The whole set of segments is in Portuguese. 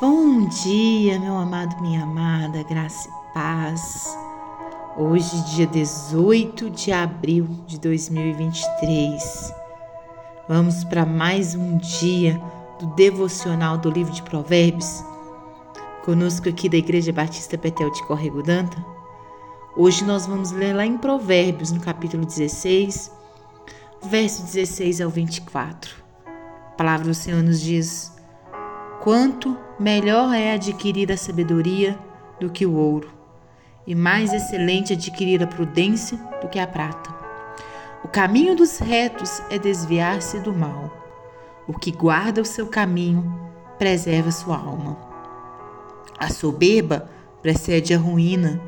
Bom dia, meu amado, minha amada, graça e paz. Hoje, dia 18 de abril de 2023. Vamos para mais um dia do devocional do livro de Provérbios. Conosco aqui da Igreja Batista Petel de Corrego Danta. Hoje nós vamos ler lá em Provérbios, no capítulo 16, verso 16 ao 24. A palavra do Senhor nos diz: Quanto melhor é adquirir a sabedoria do que o ouro, e mais excelente adquirir a prudência do que a prata. O caminho dos retos é desviar-se do mal. O que guarda o seu caminho preserva sua alma. A soberba precede a ruína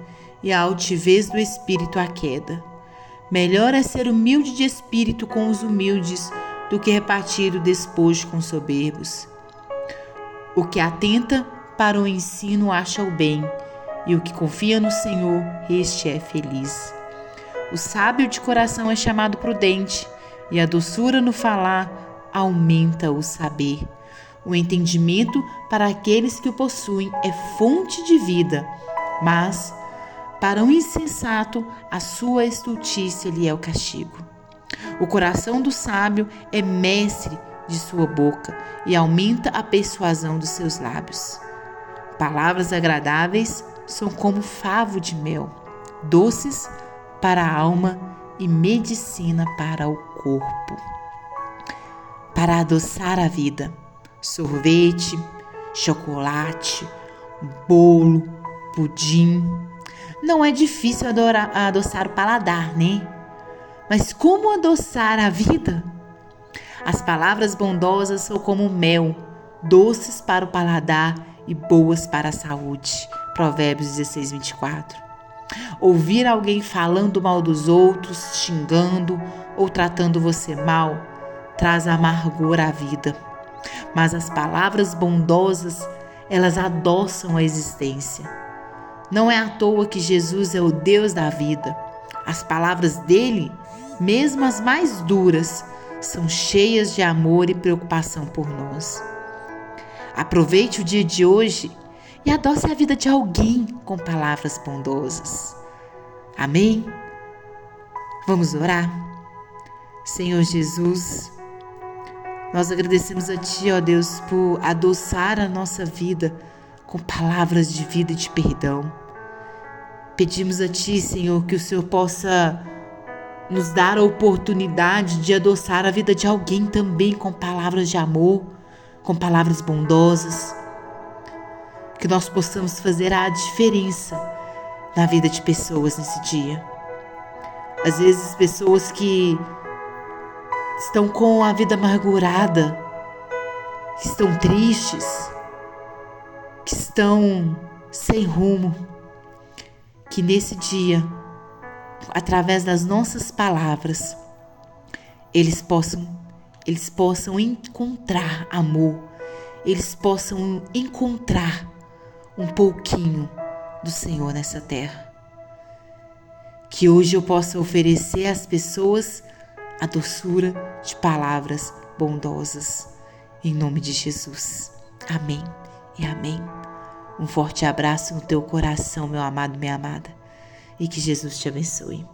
e a altivez do espírito a queda. Melhor é ser humilde de espírito com os humildes do que repartir o despojo com soberbos. O que atenta para o ensino acha o bem, e o que confia no Senhor, este é feliz. O sábio de coração é chamado prudente, e a doçura no falar aumenta o saber. O entendimento para aqueles que o possuem é fonte de vida, mas para um insensato a sua estultícia lhe é o castigo. O coração do sábio é mestre de sua boca e aumenta a persuasão dos seus lábios. Palavras agradáveis são como favo de mel, doces para a alma e medicina para o corpo. Para adoçar a vida, sorvete, chocolate, bolo, pudim. Não é difícil adorar, adoçar o paladar, né? Mas como adoçar a vida? As palavras bondosas são como mel, doces para o paladar e boas para a saúde. Provérbios 16, 24. Ouvir alguém falando mal dos outros, xingando ou tratando você mal, traz amargor à vida. Mas as palavras bondosas, elas adoçam a existência. Não é à toa que Jesus é o Deus da vida. As palavras dele, mesmo as mais duras, são cheias de amor e preocupação por nós. Aproveite o dia de hoje e adoce a vida de alguém com palavras bondosas. Amém? Vamos orar? Senhor Jesus, nós agradecemos a Ti, ó Deus, por adoçar a nossa vida com palavras de vida e de perdão. Pedimos a Ti, Senhor, que o Senhor possa nos dar a oportunidade de adoçar a vida de alguém também com palavras de amor, com palavras bondosas. Que nós possamos fazer a diferença na vida de pessoas nesse dia. Às vezes, pessoas que estão com a vida amargurada, que estão tristes, que estão sem rumo, que nesse dia através das nossas palavras, eles possam eles possam encontrar amor, eles possam encontrar um pouquinho do Senhor nessa terra. Que hoje eu possa oferecer às pessoas a doçura de palavras bondosas. Em nome de Jesus. Amém e amém. Um forte abraço no teu coração, meu amado, minha amada e que Jesus te abençoe.